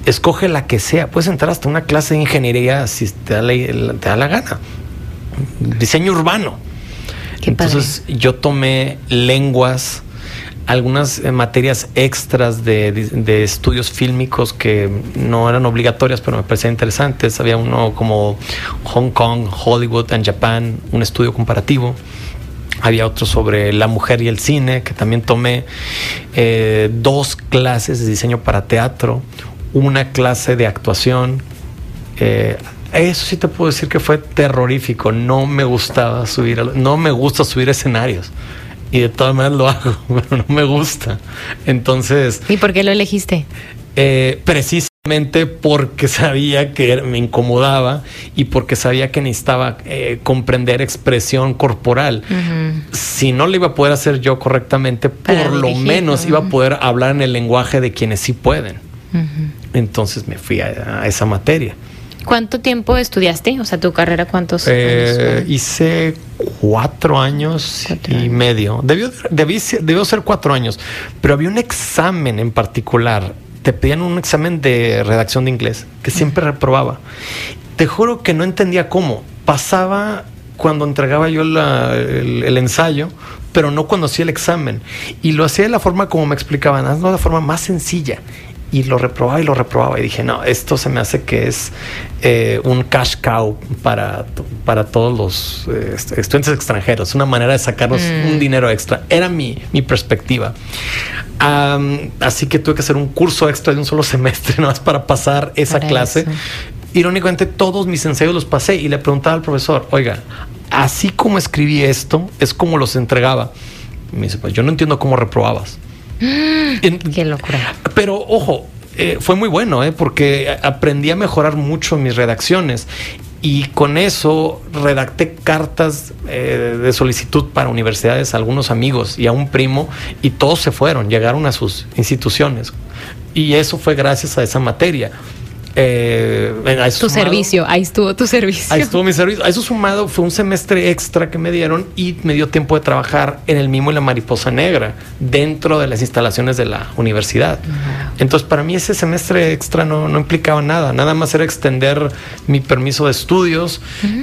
Escoge la que sea, puedes entrar hasta una clase de ingeniería si te da la, te da la gana. Diseño urbano. Qué padre. Entonces yo tomé lenguas, algunas eh, materias extras de, de estudios fílmicos que no eran obligatorias, pero me parecían interesantes. Había uno como Hong Kong, Hollywood and Japan, un estudio comparativo. Había otro sobre la mujer y el cine, que también tomé eh, dos clases de diseño para teatro, una clase de actuación. Eh, eso sí te puedo decir que fue terrorífico. No me gustaba subir, no me gusta subir escenarios. Y de todas maneras lo hago, pero no me gusta. Entonces, ¿Y por qué lo elegiste? eh, precisamente porque sabía que me incomodaba y porque sabía que necesitaba eh, comprender expresión corporal. Si no lo iba a poder hacer yo correctamente, Para por lo menos ¿no? iba a poder hablar en el lenguaje de quienes sí pueden. Entonces me fui a, a esa materia. ¿Cuánto tiempo estudiaste? O sea, tu carrera, ¿cuántos Eh, años hice cuatro años Cuatro y años. medio. Debió, debí debió ser cuatro años, pero había un examen en particular. Te pedían un examen de redacción de inglés que siempre reprobaba. Te juro que no entendía cómo. Pasaba cuando entregaba yo la- el, el ensayo, pero no cuando hacía el examen. Y lo hacía de la forma como me explicaban, hazlo de la forma más sencilla. Y lo reprobaba y lo reprobaba. Y dije, no, esto se me hace que es eh, un cash cow para, para todos los eh, est- estudiantes extranjeros. Una manera de sacarnos Mm. un dinero extra. Era mi, mi perspectiva. Am, así que tuve que hacer un curso extra de un solo semestre, nada más para pasar esa Para clase. eso. Irónicamente, todos mis ensayos los pasé y le preguntaba al profesor, oiga, así como escribí esto, es como los entregaba. Me dice, pues yo no entiendo cómo reprobabas. Qué locura. Pero ojo, eh, fue muy bueno, eh, porque aprendí a mejorar mucho mis redacciones y con eso redacté cartas eh, de solicitud para universidades a algunos amigos y a un primo y todos se fueron, llegaron a sus instituciones. Y eso fue gracias a esa materia. Eh, tu servicio, ahí estuvo tu servicio. Ahí estuvo mi servicio. A eso sumado fue un semestre extra que me dieron y me dio tiempo de trabajar en el Mimo y la Mariposa Negra, dentro de las instalaciones de la universidad. Entonces, para mí ese semestre extra no, implicaba nada, nada más era extender mi permiso de estudios,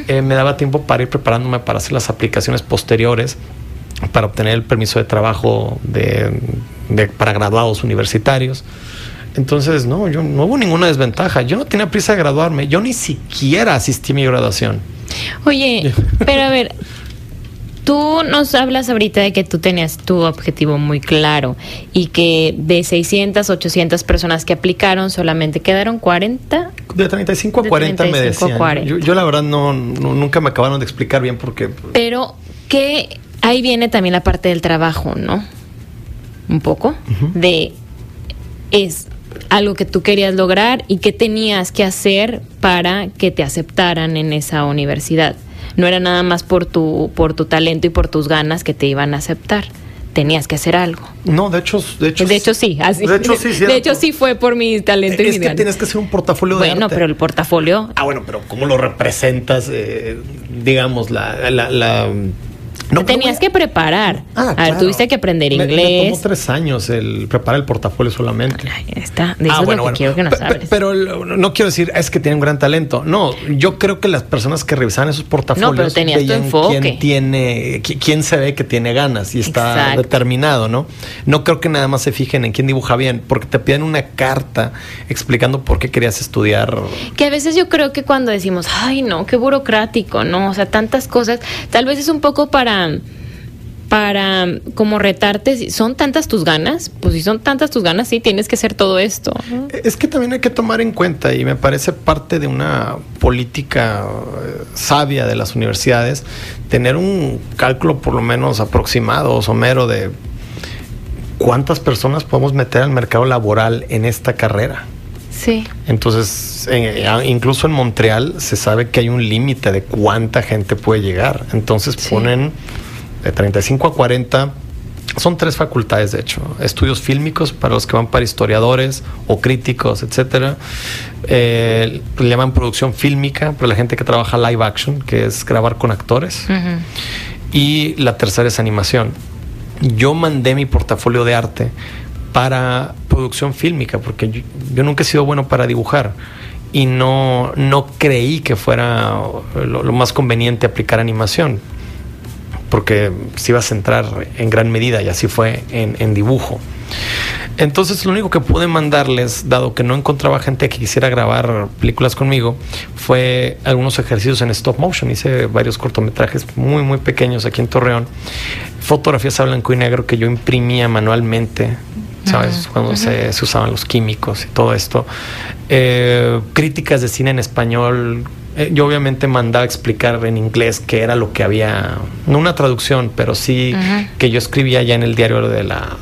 eh, me daba tiempo para ir preparándome para hacer las aplicaciones posteriores para obtener el permiso de trabajo de, para graduados universitarios. Entonces, no, yo no hubo ninguna desventaja. Yo no tenía prisa de graduarme. Yo ni siquiera asistí a mi graduación. Oye, pero a ver, tú nos hablas ahorita de que tú tenías tu objetivo muy claro y que de 600, 800 personas que aplicaron solamente quedaron 40. De 35 a 40 me decían. Yo, la verdad no, nunca me acabaron de explicar bien por qué. Pero que ahí viene también la parte del trabajo, ¿no? Un poco de es algo que tú querías lograr y qué tenías que hacer para que te aceptaran en esa universidad. No era nada más por tu, por tu talento y por tus ganas que te iban a aceptar. Tenías que hacer algo. No, de hecho, de hecho, de hecho sí, así. De hecho sí, de hecho sí fue por mi talento y que tienes que hacer un portafolio de Bueno, pero el portafolio. Ah, bueno, pero cómo lo representas, eh, digamos la, la no, tenías que preparar. Ah, a ver, tuviste que aprender inglés. Me, tomó tres años el preparar el portafolio solamente. Ahí está. De ah, lo que quiero que nos hables. Pero no quiero decir es que tiene un gran talento. No, yo creo que las personas que revisan esos portafolios no, pero tenías tu enfoque. quién tiene, quién se ve que tiene ganas y está determinado, ¿no? No creo que nada más se fijen en quién dibuja bien, porque te piden una carta explicando por qué querías estudiar. Que a veces yo creo que cuando decimos, ay no, qué burocrático, ¿no? O sea, tantas cosas, tal vez es un poco para para como retarte, ¿son tantas tus ganas? Pues si son tantas tus ganas, sí, tienes que hacer todo esto. Es que también hay que tomar en cuenta, y me parece parte de una política eh, sabia de las universidades, tener un cálculo por lo menos aproximado o somero de cuántas personas podemos meter al mercado laboral en esta carrera. Sí. Entonces, incluso en Montreal se sabe que hay un límite de cuánta gente puede llegar. Entonces ponen de 35 a 40. Son tres facultades, de hecho. Estudios fílmicos para los que van para historiadores o críticos, etcétera. Eh, le llaman producción fílmica para la gente que trabaja live action, que es grabar con actores. Y la tercera es animación. Yo mandé mi portafolio de arte para producción fílmica, porque yo, nunca he sido bueno para dibujar y no, no creí que fuera lo, más conveniente aplicar animación, porque se iba a centrar en gran medida, y así fue, en, dibujo. Entonces lo único que pude mandarles, dado que no encontraba gente que quisiera grabar películas conmigo, fue algunos ejercicios en stop motion. Hice varios cortometrajes muy, muy pequeños aquí en Torreón. Fotografías a blanco y negro que yo imprimía manualmente ¿sabes? Cuando se, usaban los químicos y todo esto. Eh, críticas de cine en español. Eh, yo obviamente mandaba a explicar en inglés qué era lo que había, no una traducción, pero sí que yo escribía ya en el diario de la,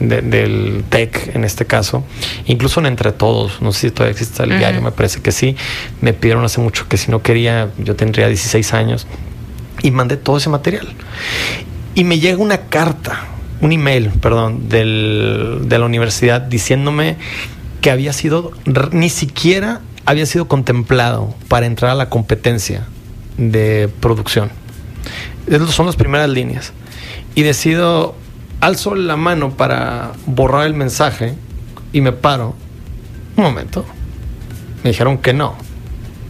del TEC en este caso, incluso en Entre Todos, no sé si todavía existe el diario, me parece que sí, me pidieron hace mucho que si no quería, yo tendría 16 años, y mandé todo ese material. Y me llega una carta un email, perdón, del, de la universidad diciéndome que había sido, ni siquiera había sido contemplado para entrar a la competencia de producción. Esas son las primeras líneas. Y decido, alzo la mano para borrar el mensaje y me paro. Un momento. Me dijeron que no.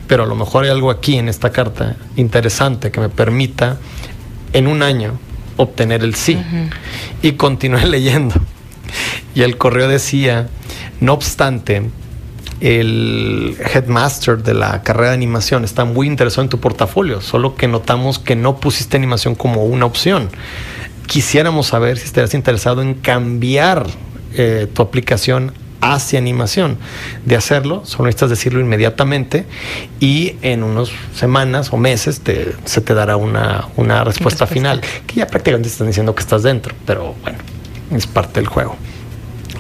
Pero a lo mejor hay algo aquí en esta carta interesante que me permita en un año obtener el sí. Y continué leyendo. Y el correo decía, no obstante, el headmaster de la carrera de animación está muy interesado en tu portafolio, solo que notamos que no pusiste animación como una opción. Quisiéramos saber si estarías interesado en cambiar eh, tu aplicación hacia animación. De hacerlo, solo necesitas decirlo inmediatamente y en unas semanas o meses te, se te dará una, una respuesta, final, que ya prácticamente están diciendo que estás dentro, pero bueno, es parte del juego.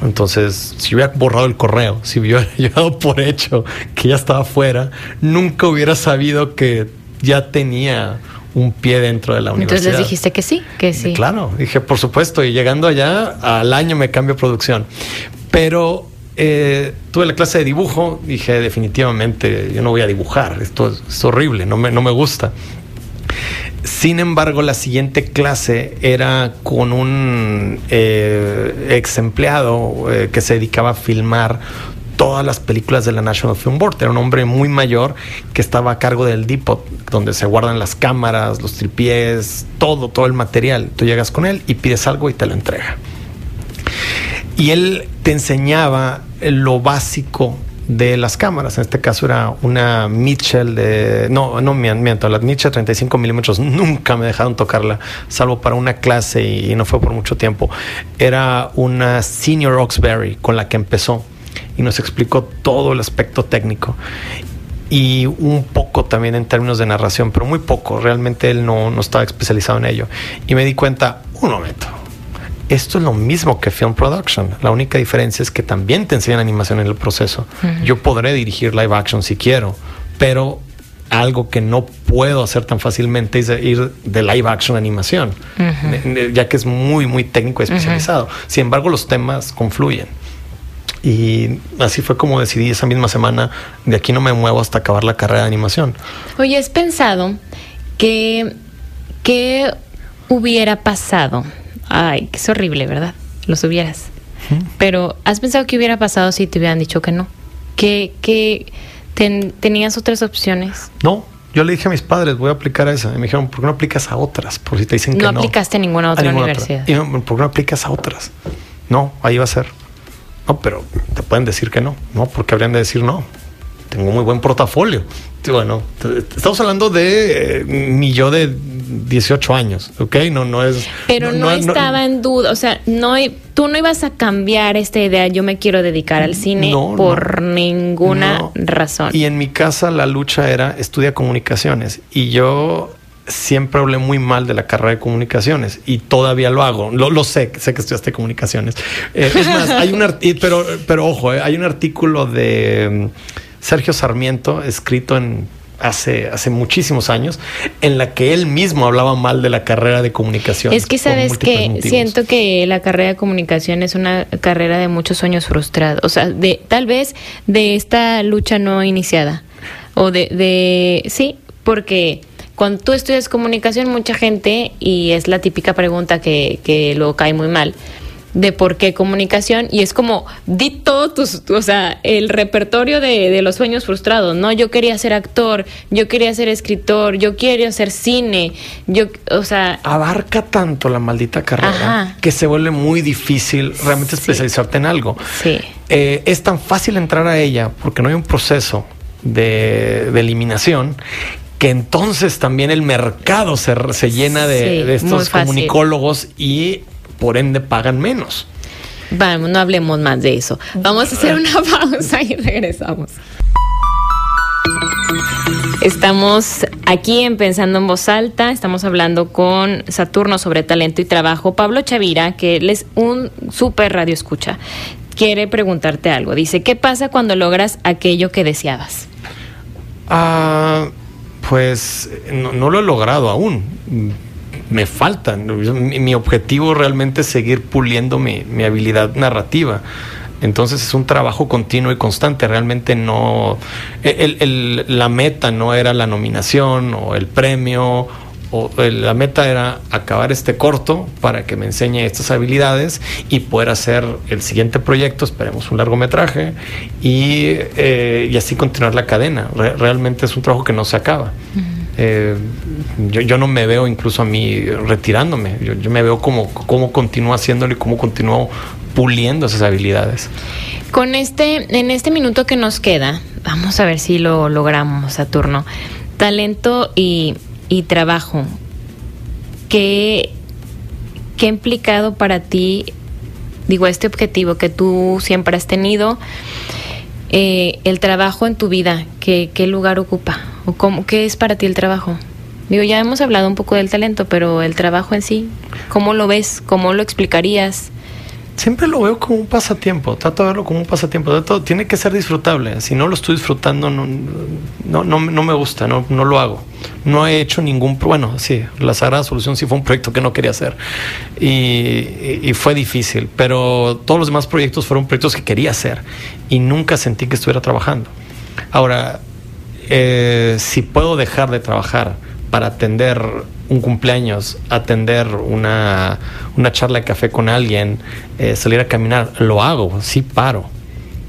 Entonces, si hubiera borrado el correo, si hubiera llevado por hecho que ya estaba fuera, nunca hubiera sabido que ya tenía un pie dentro de la universidad. Entonces dijiste que sí, que sí. Claro, dije, por supuesto, y llegando allá, al año me cambio producción. Pero eh, tuve la clase de dibujo, dije, definitivamente, yo no voy a dibujar, esto es, horrible, no me, no me gusta. Sin embargo, la siguiente clase era con un eh, ex empleado eh, que se dedicaba a filmar todas las películas de la National Film Board. Era un hombre muy mayor que estaba a cargo del depot, donde se guardan las cámaras, los tripiés, todo, todo el material. Tú llegas con él y pides algo y te lo entrega. Y él te enseñaba lo básico de las cámaras. En este caso era una Mitchell de. No, no miento, la Mitchell 35 milímetros. Nunca me dejaron tocarla, salvo para una clase y no fue por mucho tiempo. Era una Senior Oxbury con la que empezó y nos explicó todo el aspecto técnico y un poco también en términos de narración, pero muy poco. Realmente él no, no estaba especializado en ello. Y me di cuenta, un momento, esto es lo mismo que film production. La única diferencia es que también te enseñan animación en el proceso. Yo podré dirigir live action si quiero, pero algo que no puedo hacer tan fácilmente es ir de live action a animación, ya que es muy, muy técnico y especializado. Sin embargo, los temas confluyen. Y así fue como decidí esa misma semana, de aquí no me muevo hasta acabar la carrera de animación. Oye, ¿has pensado que, qué hubiera pasado Ay, que es horrible, ¿verdad? Los hubieras. Pero ¿has pensado qué hubiera pasado si te hubieran dicho que no? ¿Que, que tenías otras opciones? No, yo le dije a mis padres, voy a aplicar a esa. Y me dijeron, ¿por qué no aplicas a otras? Por si te dicen que no. No aplicaste a ninguna otra universidad. Y, ¿Por qué no aplicas a otras? No, ahí va a ser. No, pero te pueden decir que no. No, porque habrían de decir no. Tengo muy buen portafolio. Bueno, estamos hablando de eh, mi yo de 18 años, ¿ok? No, no es... Pero no, estaba en duda, o sea, no tú no ibas a cambiar esta idea, yo me quiero dedicar al cine por ninguna razón. Y en mi casa la lucha era estudia comunicaciones y yo siempre hablé muy mal de la carrera de comunicaciones y todavía lo hago. Lo, sé, sé que estudiaste comunicaciones. Eh, es más, hay un pero, pero ojo, eh, hay un artículo de mm, Sergio Sarmiento escrito en hace, hace muchísimos años, en la que él mismo hablaba mal de la carrera de comunicación. Es que sabes que siento que la carrera de comunicación es una carrera de muchos sueños frustrados, o sea, de tal vez de esta lucha no iniciada, o de, de sí, porque cuando tú estudias comunicación, mucha gente, y es la típica pregunta que, que luego cae muy mal, de por qué comunicación y es como di todo tus, o sea, el repertorio de, los sueños frustrados, ¿no? Yo quería ser actor, yo quería ser escritor, yo quería hacer cine, yo, o sea... Abarca tanto la maldita carrera que se vuelve muy difícil realmente especializarte en algo. Sí. Eh, es tan fácil entrar a ella porque no hay un proceso de, eliminación que entonces también el mercado se, se llena de, de estos comunicólogos y por ende pagan menos. Vamos, no hablemos más de eso. Vamos a hacer una pausa y regresamos. Estamos aquí en Pensando en Voz Alta, estamos hablando con Saturno sobre talento y trabajo. Pablo Chavira, que él es un súper radio escucha, quiere preguntarte algo. Dice, ¿qué pasa cuando logras aquello que deseabas? Ah, pues no, no lo he logrado aún me faltan. Mi, objetivo realmente es seguir puliendo mi, habilidad narrativa. Entonces es un trabajo continuo y constante. Realmente no. la meta no era la nominación o el premio. O la meta era acabar este corto para que me enseñe estas habilidades y poder hacer el siguiente proyecto, esperemos un largometraje, y, eh, y así continuar la cadena. realmente es un trabajo que no se acaba. Eh, yo, no me veo incluso a mí retirándome, yo, me veo como, como continúo haciéndolo y cómo continúo puliendo esas habilidades. Con este, en este minuto que nos queda, vamos a ver si lo logramos, Saturno. Talento y, trabajo. ¿Qué, ¿Qué ha implicado para ti digo, este objetivo que tú siempre has tenido, eh, el trabajo en tu vida, ¿qué, ¿qué, lugar ocupa? ¿O cómo, qué es para ti el trabajo? Digo, ya hemos hablado un poco del talento, pero el trabajo en sí, ¿cómo lo ves? ¿Cómo lo explicarías? Siempre lo veo como un pasatiempo, trato de verlo como un pasatiempo. Todo, tiene que ser disfrutable. Si no lo estoy disfrutando, no, no, no, me gusta, no, no, lo hago. No he hecho ningún. Bueno, sí, la Sagrada Solución sí fue un proyecto que no quería hacer y, y, fue difícil, pero todos los demás proyectos fueron proyectos que quería hacer y nunca sentí que estuviera trabajando. Ahora, eh, si puedo dejar de trabajar para atender un cumpleaños, atender una, una charla de café con alguien, eh, salir a caminar, lo hago, sí paro.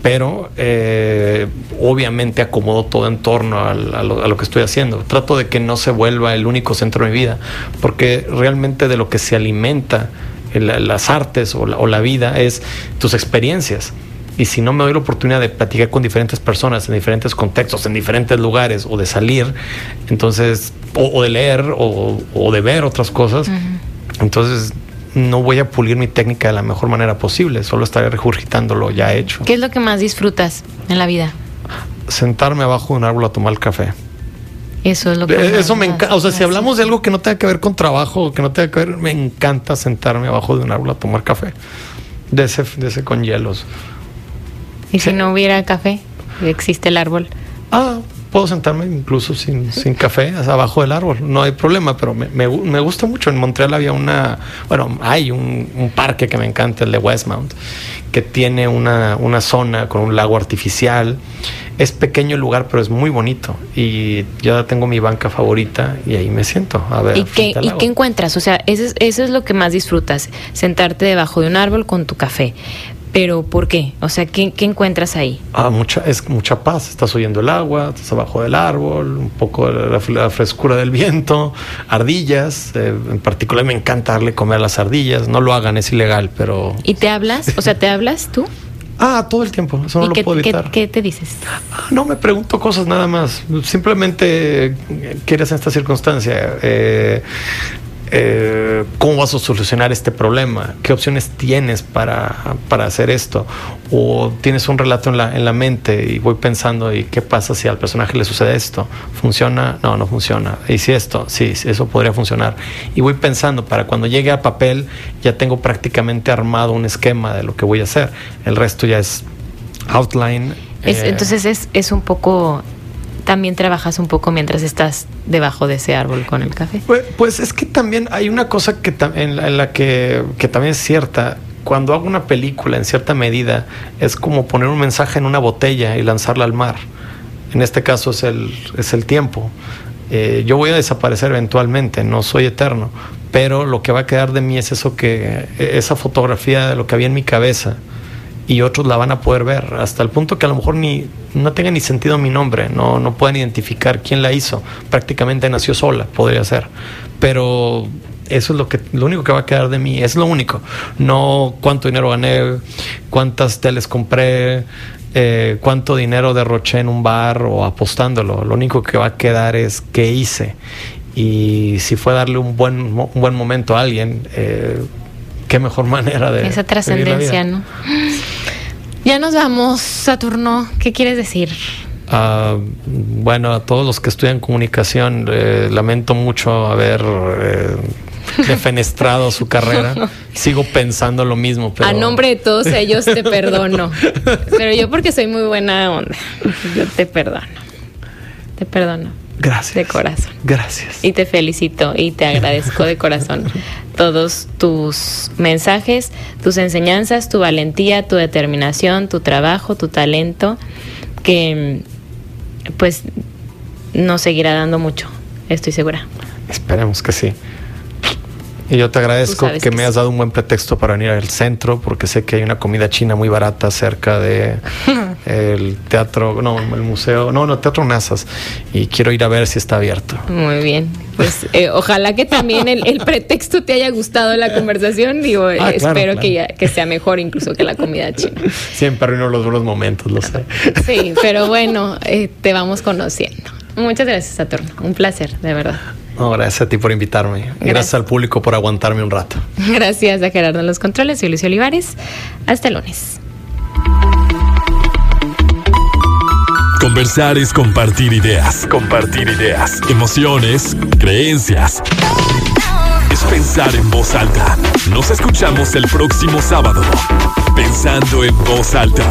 Pero eh, obviamente acomodo todo en torno a, lo, que estoy haciendo. Trato de que no se vuelva el único centro de mi vida, porque realmente de lo que se alimenta las artes o la vida es tus experiencias y si no me doy la oportunidad de platicar con diferentes personas en diferentes contextos, en diferentes lugares o de salir, entonces, o, de leer o, de ver otras cosas, entonces no voy a pulir mi técnica de la mejor manera posible, solo estaré regurgitando lo ya hecho. ¿Qué es lo que más disfrutas en la vida? Sentarme abajo de un árbol a tomar el café. Eso es lo que eh, Eso me encanta. O sea, si hablamos de algo que no tenga que ver con trabajo, que no tenga que ver, me encanta sentarme abajo de un árbol a tomar café. De ese, de ese con hielos. ¿Y si no hubiera café? ¿Existe el árbol? Ah, puedo sentarme incluso sin, sin café abajo del árbol, no hay problema, pero me, me, me, gusta mucho. En Montreal había una, bueno, hay un, un, parque que me encanta, el de Westmount, que tiene una, una, zona con un lago artificial. Es pequeño el lugar, pero es muy bonito. Y yo tengo mi banca favorita y ahí me siento a ver. ¿Y, qué, ¿y qué encuentras? O sea, eso es, eso es lo que más disfrutas, sentarte debajo de un árbol con tu café. Pero ¿por qué? O sea, ¿qué, qué encuentras ahí? Ah, mucha, es mucha paz. Estás oyendo el agua, estás abajo del árbol, un poco la, la frescura del viento, ardillas. Eh, en particular me encanta darle comer a las ardillas. No lo hagan, es ilegal, pero... ¿Y te hablas? O sea, ¿te hablas tú? Ah, todo el tiempo, eso no lo puedo evitar. ¿qué, ¿qué, te dices? Ah, no me pregunto cosas nada más. Simplemente, ¿qué eres en esta circunstancia? Eh, eh, cómo vas a solucionar este problema, qué opciones tienes para, para, hacer esto, o tienes un relato en la, en la mente y voy pensando, ¿y qué pasa si al personaje le sucede esto? ¿Funciona? No, no funciona. ¿Y si esto? Sí, eso podría funcionar. Y voy pensando, para cuando llegue a papel ya tengo prácticamente armado un esquema de lo que voy a hacer. El resto ya es outline. Es, eh, entonces es, es un poco también trabajas un poco mientras estás debajo de ese árbol con el café. Pues, pues es que también hay una cosa que en, la, que, que también es cierta. Cuando hago una película, en cierta medida, es como poner un mensaje en una botella y lanzarla al mar. En este caso es el, es el tiempo. Eh, yo voy a desaparecer eventualmente, no soy eterno, pero lo que va a quedar de mí es eso que, esa fotografía de lo que había en mi cabeza y otros la van a poder ver, hasta el punto que a lo mejor ni no tenga ni sentido mi nombre, no, no pueden identificar quién la hizo, prácticamente nació sola, podría ser, pero eso es lo que lo único que va a quedar de mí, es lo único, no cuánto dinero gané, cuántas teles compré, eh, cuánto dinero derroché en un bar o apostándolo, lo único que va a quedar es qué hice. Y si fue darle un buen, un buen momento a alguien, eh, qué mejor manera de... Esa trascendencia, ¿no? Ya nos vamos, Saturno. ¿Qué quieres decir? Uh, bueno, a todos los que estudian comunicación, eh, lamento mucho haber eh, defenestrado su carrera. Sigo pensando lo mismo. Pero... A nombre de todos ellos te perdono. Pero yo porque soy muy buena onda, yo te perdono. Te perdono. Gracias. De corazón. Gracias. Y te felicito y te agradezco de corazón todos tus mensajes, tus enseñanzas, tu valentía, tu determinación, tu trabajo, tu talento, que pues nos seguirá dando mucho, estoy segura. Esperemos que sí. Y yo te agradezco que, me has dado un buen pretexto para venir al centro, porque sé que hay una comida china muy barata cerca de el teatro, no, el museo, no, no, el teatro Nazas, y quiero ir a ver si está abierto. Muy bien, pues eh, ojalá que también el, pretexto te haya gustado la conversación, digo, ah, espero Que, que sea mejor incluso que la comida china. Siempre arruino los buenos momentos, lo sé. Sí, pero bueno, eh, te vamos conociendo. Muchas gracias, Saturno, un placer, de verdad. No, gracias a ti por invitarme. Gracias, gracias al público por aguantarme un rato. Gracias a Gerardo en los controles. Soy Lucio Olivares. Hasta el lunes. Conversar es compartir ideas. Compartir ideas. Emociones, creencias. Es pensar en voz alta. Nos escuchamos el próximo sábado. Pensando en voz alta.